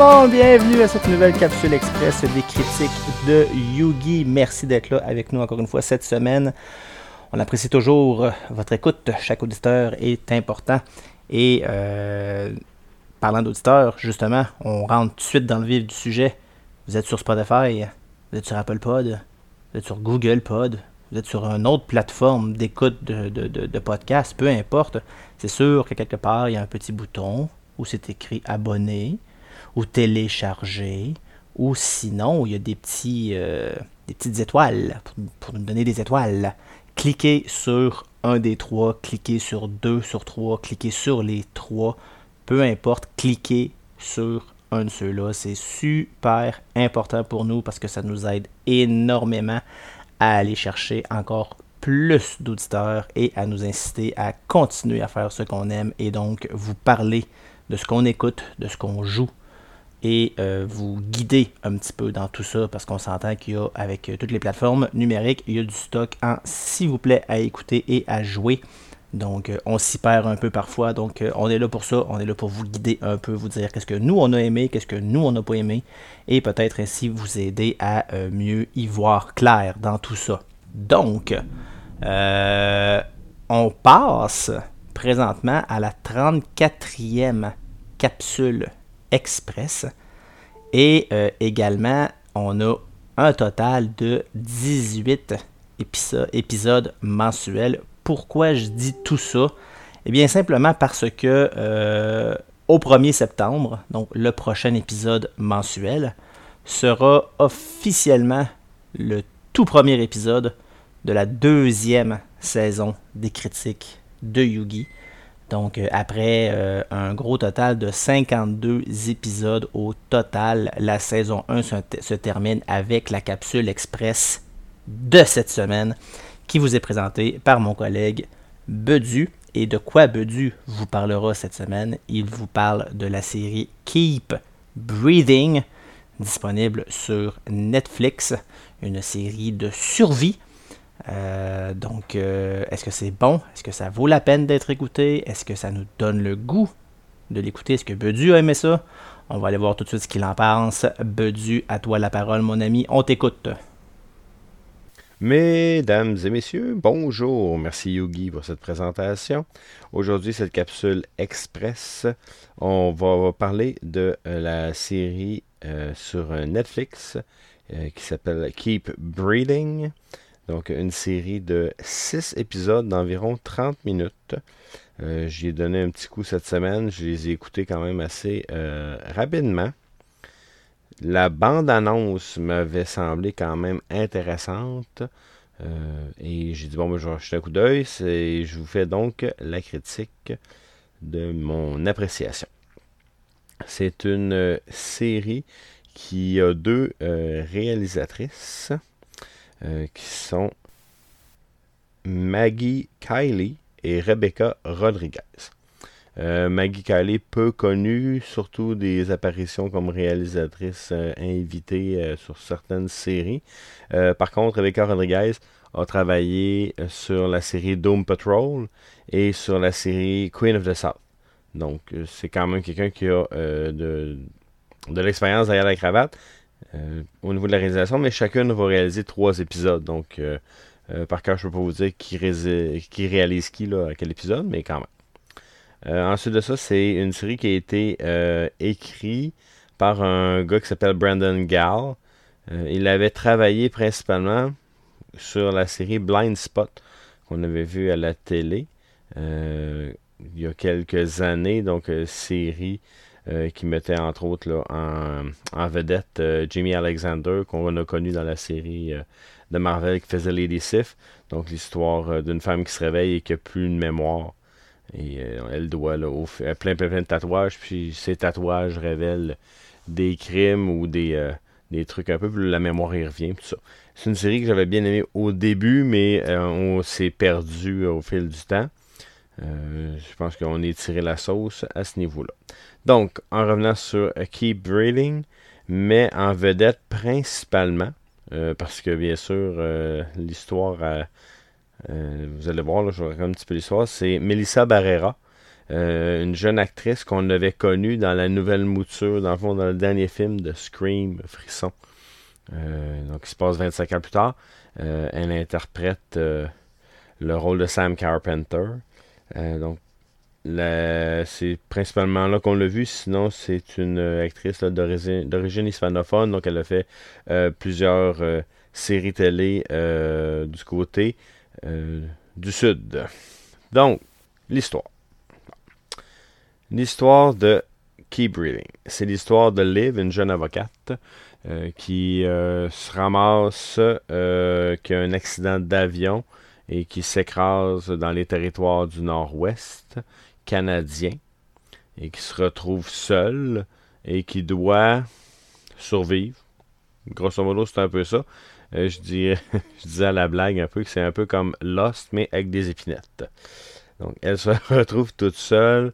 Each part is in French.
monde, bienvenue à cette nouvelle capsule express des critiques de Yugi. Merci d'être là avec nous encore une fois cette semaine. On apprécie toujours votre écoute, chaque auditeur est important. Et euh, parlant d'auditeurs, justement, on rentre tout de suite dans le vif du sujet. Vous êtes sur Spotify, vous êtes sur Apple Pod, vous êtes sur Google Pod, vous êtes sur une autre plateforme d'écoute de, de, de, podcast, peu importe. C'est sûr que quelque part, il y a un petit bouton où c'est écrit abonner ou télécharger, ou sinon, il y a des, petits, euh, des petites étoiles pour, pour, nous donner des étoiles. Cliquez sur un des trois, cliquez sur deux, sur trois, cliquez sur les trois, peu importe, cliquez sur un de ceux-là. C'est super important pour nous parce que ça nous aide énormément à aller chercher encore plus d'auditeurs et à nous inciter à continuer à faire ce qu'on aime et donc vous parler de ce qu'on écoute, de ce qu'on joue et euh, vous guider un petit peu dans tout ça parce qu'on s'entend qu'il y a avec euh, toutes les plateformes numériques, il y a du stock en s'il vous plaît à écouter et à jouer. Donc euh, on s'y perd un peu parfois. Donc on est là pour ça, on est là pour vous guider un peu, vous dire qu'est-ce que nous on a aimé, qu'est-ce que nous on n'a pas aimé et peut-être ainsi vous aider à mieux y voir clair dans tout ça. Donc on passe présentement à la 34e capsule express. Et euh, également, on a un total de 18 épisodes mensuels. Pourquoi je dis tout ça? Eh bien, simplement parce que euh, au 1er septembre, donc le prochain épisode mensuel, sera officiellement le tout premier épisode de la deuxième saison des critiques de Yugi. Donc, euh, après euh, un gros total de 52 épisodes au total, la saison 1 se, termine avec la capsule express de cette semaine qui vous est présentée par mon collègue Bedu. Et de quoi Bedu vous parlera cette semaine? Il vous parle de la série Keep Breathing, disponible sur Netflix, une série de survie euh, donc, euh, est-ce que c'est bon? Est-ce que ça vaut la peine d'être écouté? Est-ce que ça nous donne le goût de l'écouter? Est-ce que Bedu a aimé ça? On va aller voir tout de suite ce qu'il en pense. Bedu, à toi la parole, mon ami. On t'écoute. Mesdames et messieurs, bonjour. Merci Yogi pour cette présentation. Aujourd'hui, cette capsule express, on va parler de euh, la série sur Netflix qui s'appelle Keep Breathing. Donc, une série de 6 épisodes d'environ 30 minutes. Euh, J'y ai donné un petit coup cette semaine. Je les ai écoutés quand même assez euh, rapidement. La bande-annonce m'avait semblé quand même intéressante. Euh, et j'ai dit, bon, ben, je vais jeter un coup d'œil. Je vous fais donc la critique de mon appréciation. C'est une série qui a deux réalisatrices. Euh, qui sont Maggie Kylie et Rebecca Rodriguez. Euh, Maggie Kylie, peu connue, surtout des apparitions comme réalisatrice euh, invitée sur certaines séries. par contre, Rebecca Rodriguez a travaillé sur la série Doom Patrol et sur la série Queen of the South. Donc, c'est quand même quelqu'un qui a de, de l'expérience derrière la cravate. Euh, au niveau de la réalisation, mais chacune va réaliser trois épisodes. Donc, euh, euh, par cœur, je ne peux pas vous dire qui, réalise qui à quel épisode, mais quand même. ensuite de ça, c'est une série qui a été écrite par un gars qui s'appelle Brandon Gall. il avait travaillé principalement sur la série Blind Spot qu'on avait vu à la télé il y a quelques années. Donc, série euh, qui mettait entre autres en, vedette euh, Jimmy Alexander, qu'on a connu dans la série euh, de Marvel qui faisait Lady Sif. Donc l'histoire d'une femme qui se réveille et qui n'a plus de mémoire. Et elle doit là, plein, plein, plein de tatouages, puis ces tatouages révèlent des crimes ou des, des trucs un peu, la mémoire y revient, tout ça. C'est une série que j'avais bien aimée au début, mais on s'est perdu au fil du temps. Je pense qu'on est tiré la sauce à ce niveau-là. Donc, en revenant sur Keep Breathing, mais en vedette principalement, euh, parce que bien sûr, euh, l'histoire, euh, vous allez voir, je vais raconter un petit peu l'histoire, c'est Melissa Barrera, une jeune actrice qu'on avait connue dans la nouvelle mouture, dans le fond, dans le dernier film de Scream, Frisson. donc, il se passe 25 ans plus tard. elle interprète le rôle de Sam Carpenter. Donc, c'est principalement là qu'on l'a vu. Sinon, c'est une actrice d'origine hispanophone. Donc, elle a fait euh, plusieurs euh, séries télé euh, du côté du sud. Donc, l'histoire. L'histoire de Keep Breathing. C'est l'histoire de Liv, une jeune avocate, qui se ramasse, qui a un accident d'avion et qui s'écrase dans les territoires du nord-ouest canadien et qui se retrouve seul et qui doit survivre. Grosso modo, c'est un peu ça. Euh, je, dis, je disais à la blague un peu que c'est un peu comme Lost, mais avec des épinettes. Donc, elle se retrouve toute seule.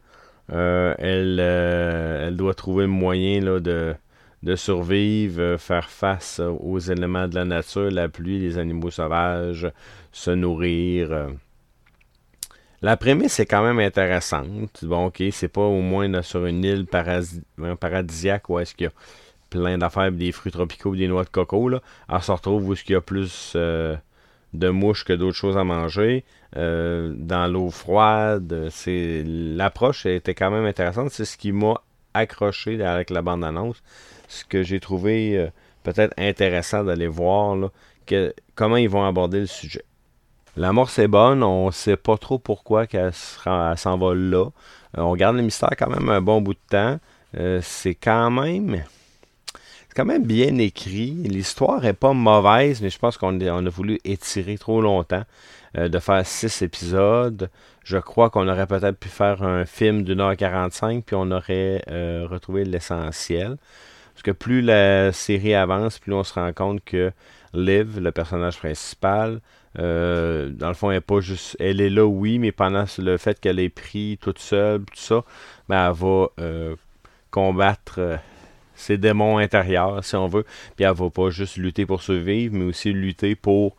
Euh, elle, euh, elle doit trouver le moyen là, de, de survivre, faire face aux éléments de la nature, la pluie, les animaux sauvages, se nourrir. La prémisse est quand même intéressante. Bon, ok, c'est pas au moins sur une île paradisiaque où est-ce qu'il y a plein d'affaires, des fruits tropicaux, des noix de coco. Là. Elle se retrouve où est-ce qu'il y a plus euh, de mouches que d'autres choses à manger. Euh, dans l'eau froide, c'est l'approche était quand même intéressante. C'est ce qui m'a accroché avec la bande-annonce. Ce que j'ai trouvé euh, peut-être intéressant d'aller voir là, que, comment ils vont aborder le sujet. L'amorce est bonne, on sait pas trop pourquoi qu'elle s'en va là. Euh, on garde le mystère quand même un bon bout de temps. Euh, c'est quand même quand même bien écrit. L'histoire est pas mauvaise, mais je pense qu'on a voulu étirer trop longtemps de faire six épisodes. Je crois qu'on aurait peut-être pu faire un film d'une heure 45, puis on aurait retrouvé l'essentiel. Parce que plus la série avance, plus on se rend compte que Liv, le personnage principal, euh, dans le fond, elle est pas juste. Elle est là, oui, mais pendant le fait qu'elle est prise toute seule, tout ça, ben, elle va euh, combattre euh, ses démons intérieurs, si on veut. Puis elle va pas juste lutter pour survivre, mais aussi lutter pour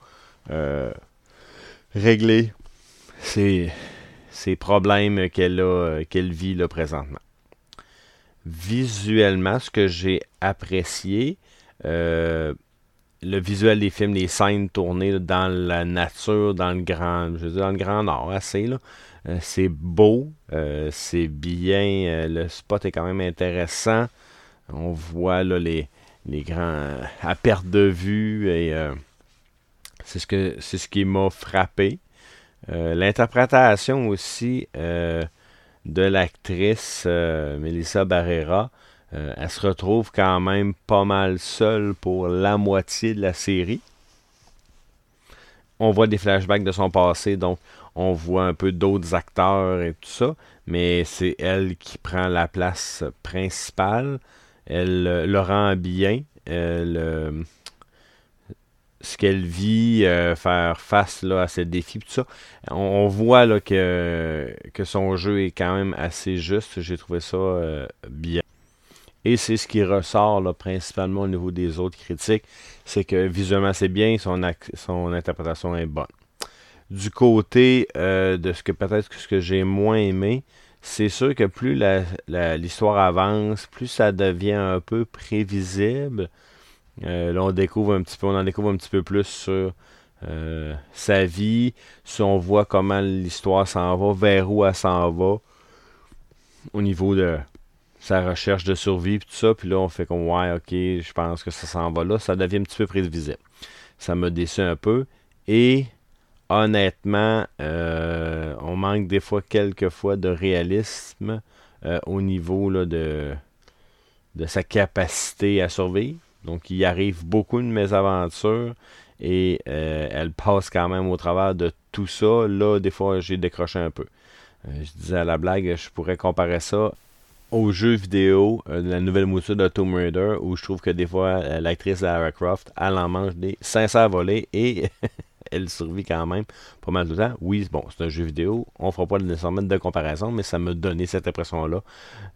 régler ses, problèmes qu'elle a qu'elle vit là présentement. Visuellement, ce que j'ai apprécié, le visuel des films, les scènes tournées dans la nature, dans le grand, je veux dire, dans le grand nord, assez là. Euh, c'est beau, euh, c'est bien, euh, le spot est quand même intéressant. On voit là les, les grands à perte de vue et c'est ce que c'est ce qui m'a frappé. L'interprétation aussi de l'actrice Melissa Barrera euh, elle se retrouve quand même pas mal seule pour la moitié de la série. On voit des flashbacks de son passé, donc on voit un peu d'autres acteurs et tout ça, mais c'est elle qui prend la place principale. Elle euh, le rend bien. Euh, ce qu'elle vit, faire face là, à ses défis, tout ça. On, voit là, que, que son jeu est quand même assez juste. J'ai trouvé ça bien. Et c'est ce qui ressort là, principalement au niveau des autres critiques, c'est que visuellement c'est bien, son, son interprétation est bonne. Du côté euh, de ce que peut-être ce que j'ai moins aimé, c'est sûr que plus l'histoire avance, plus ça devient un peu prévisible. Euh, là, on découvre un petit peu, on en découvre un petit peu plus sur euh, sa vie, si on voit comment l'histoire s'en va, vers où elle s'en va, au niveau de sa recherche de survie, tout ça. Puis là, on fait comme, ouais, ok, je pense que ça s'en va là. Ça devient un petit peu prévisible. Ça me déçu un peu. Et honnêtement, euh, on manque des fois, quelques fois, de réalisme au niveau de, de sa capacité à survivre. Donc, il arrive beaucoup de mésaventures et euh, elle passe quand même au travers de tout ça. Là, des fois, j'ai décroché un peu. je disais à la blague, je pourrais comparer ça au jeu vidéo euh, de la nouvelle mouture de Tomb Raider où je trouve que des fois euh, l'actrice Lara Croft elle en mange des 500 volets et elle survit quand même pas mal de temps. Oui, bon, c'est un jeu vidéo, on fera pas nécessairement de comparaison, mais ça m'a donné cette impression-là.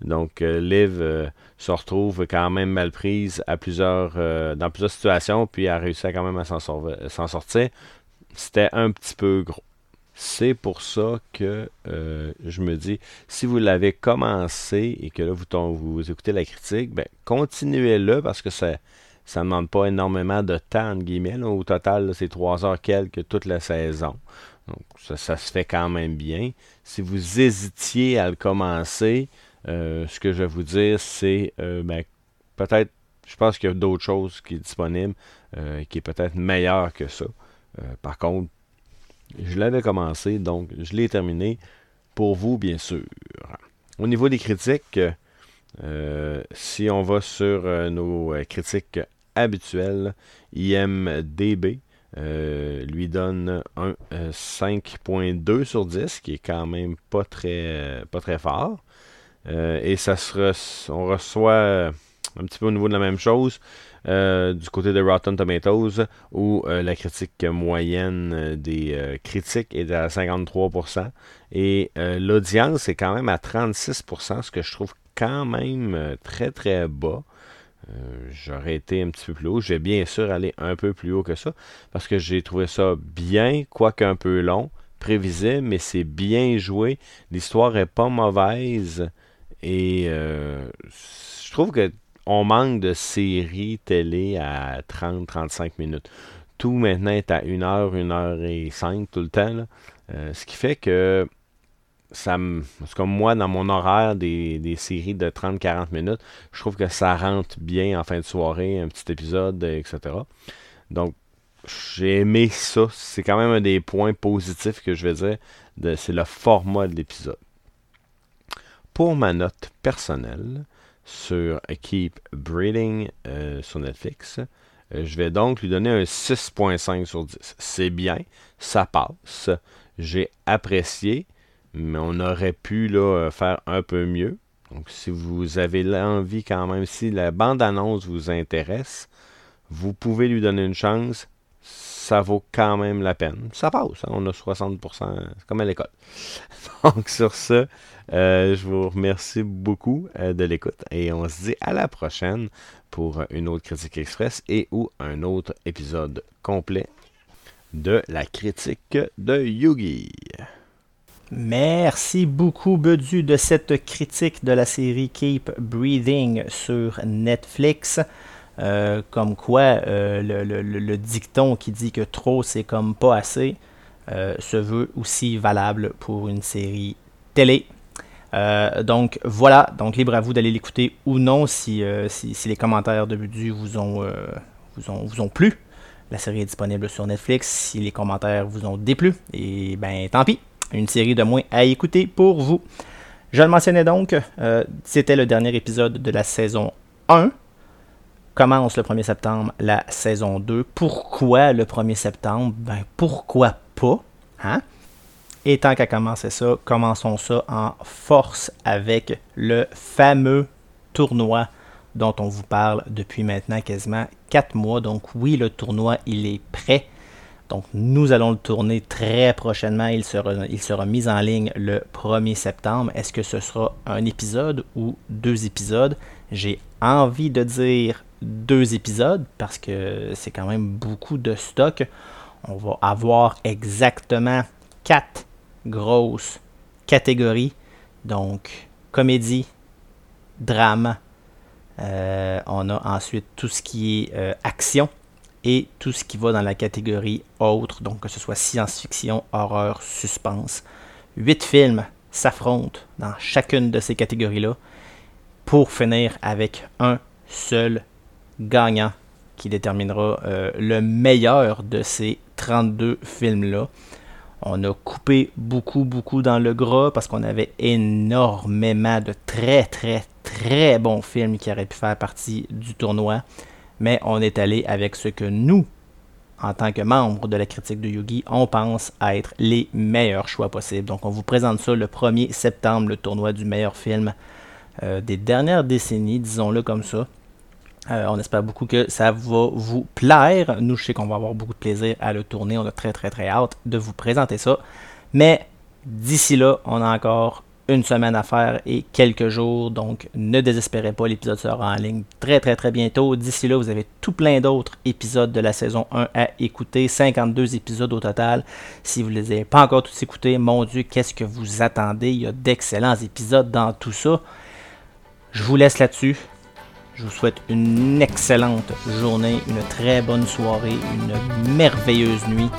Donc, euh, Liv se retrouve quand même mal prise à plusieurs, dans plusieurs situations, puis a réussi quand même à s'en sortir. C'était un petit peu gros. C'est pour ça que euh, je me dis, si vous l'avez commencé et que là, vous, écoutez la critique, ben, continuez-le parce que ça ça ne demande pas énormément de temps, entre guillemets. Au total, c'est trois heures quelques toute la saison. Donc, ça, se fait quand même bien. Si vous hésitiez à le commencer, euh, ce que je vais vous dire, c'est euh, ben, peut-être, je pense qu'il y a d'autres choses qui sont disponibles, qui est peut-être meilleur que ça. par contre, je l'avais commencé, donc je l'ai terminé pour vous, bien sûr. Au niveau des critiques, euh, si on va sur euh, nos euh, critiques habituelles, IMDB lui donne un 5.2 sur 10, qui est quand même pas très, pas très fort. et ça on reçoit un petit peu au niveau de la même chose. Euh, du côté de Rotten Tomatoes, où euh, la critique moyenne euh, des critiques est à 53%. Et l'audience est quand même à 36%, ce que je trouve quand même très très bas. J'aurais été un petit peu plus haut. Je vais bien sûr aller un peu plus haut que ça, parce que j'ai trouvé ça bien, quoique un peu long, prévisible, mais c'est bien joué. L'histoire est pas mauvaise. Et je trouve que on manque de séries télé à 30-35 minutes. Tout maintenant est à 1 heure, 1 heure et 5 tout le temps. Euh, ce qui fait que ça me. Moi, dans mon horaire des, séries de 30-40 minutes, je trouve que ça rentre bien en fin de soirée, un petit épisode, etc. Donc, j'ai aimé ça. C'est quand même un des points positifs que je vais dire. C'est le format de l'épisode. Pour ma note personnelle, sur Keep Breeding euh, sur Netflix. Euh, je vais donc lui donner un 6.5 sur 10. C'est bien, ça passe. J'ai apprécié, mais on aurait pu là, faire un peu mieux. Donc, si vous avez l'envie quand même, si la bande-annonce vous intéresse, vous pouvez lui donner une chance. Ça vaut quand même la peine. Ça passe, hein. on a 60%, c'est comme à l'école. Donc, sur ce, euh, je vous remercie beaucoup euh, de l'écoute et on se dit à la prochaine pour une autre critique express et ou un autre épisode complet de la critique de Yugi. Merci beaucoup, Bedu, de cette critique de la série Keep Breathing sur Netflix. Euh, comme quoi, le, le, dicton qui dit que trop c'est comme pas assez se veut aussi valable pour une série télé. Euh, donc voilà, donc libre à vous d'aller l'écouter ou non si, euh, les commentaires de Budu vous ont, euh, vous ont, vous ont plu. La série est disponible sur Netflix. Si les commentaires vous ont déplu, et ben tant pis, une série de moins à écouter pour vous. Je le mentionnais donc, c'était le dernier épisode de la saison 1. Commence le 1er septembre la saison 2. Pourquoi le 1er septembre? Ben pourquoi pas hein? Et tant qu'à commencer ça, commençons ça en force avec le fameux tournoi dont on vous parle depuis maintenant quasiment 4 mois. Donc oui, le tournoi, il est prêt. Donc nous allons le tourner très prochainement. Il sera, mis en ligne le 1er septembre. Est-ce que ce sera un épisode ou deux épisodes? J'ai envie de dire deux épisodes parce que c'est quand même beaucoup de stock. On va avoir exactement 4 grosse catégorie. Donc, comédie, drame. Euh, on a ensuite tout ce qui est euh, action et tout ce qui va dans la catégorie autre, donc que ce soit science-fiction, horreur, suspense. Huit films s'affrontent dans chacune de ces catégories-là pour finir avec un seul gagnant qui déterminera euh, le meilleur de ces 32 films-là. On a coupé beaucoup, beaucoup dans le gras parce qu'on avait énormément de très, très, très bons films qui auraient pu faire partie du tournoi. Mais on est allé avec ce que nous, en tant que membres de la critique de Yugi, on pense être les meilleurs choix possibles. Donc on vous présente ça le 1er septembre, le tournoi du meilleur film euh, des dernières décennies, disons-le comme ça. Euh, on espère beaucoup que ça va vous plaire. Nous, je sais qu'on va avoir beaucoup de plaisir à le tourner. On a très, très, très hâte de vous présenter ça. Mais d'ici là, on a encore une semaine à faire et quelques jours. Donc, ne désespérez pas, l'épisode sera en ligne très très très bientôt. D'ici là, vous avez tout plein d'autres épisodes de la saison 1 à écouter. 52 épisodes au total. Si vous ne les avez pas encore tous écoutés, mon Dieu, qu'est-ce que vous attendez? Il y a d'excellents épisodes dans tout ça. Je vous laisse là-dessus. Je vous souhaite une excellente journée, une très bonne soirée, une merveilleuse nuit.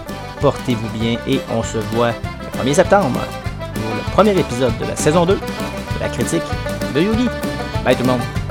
Portez-vous bien et on se voit le 1er septembre premier épisode de la saison 2 de la critique de Yugi. Bye tout le monde!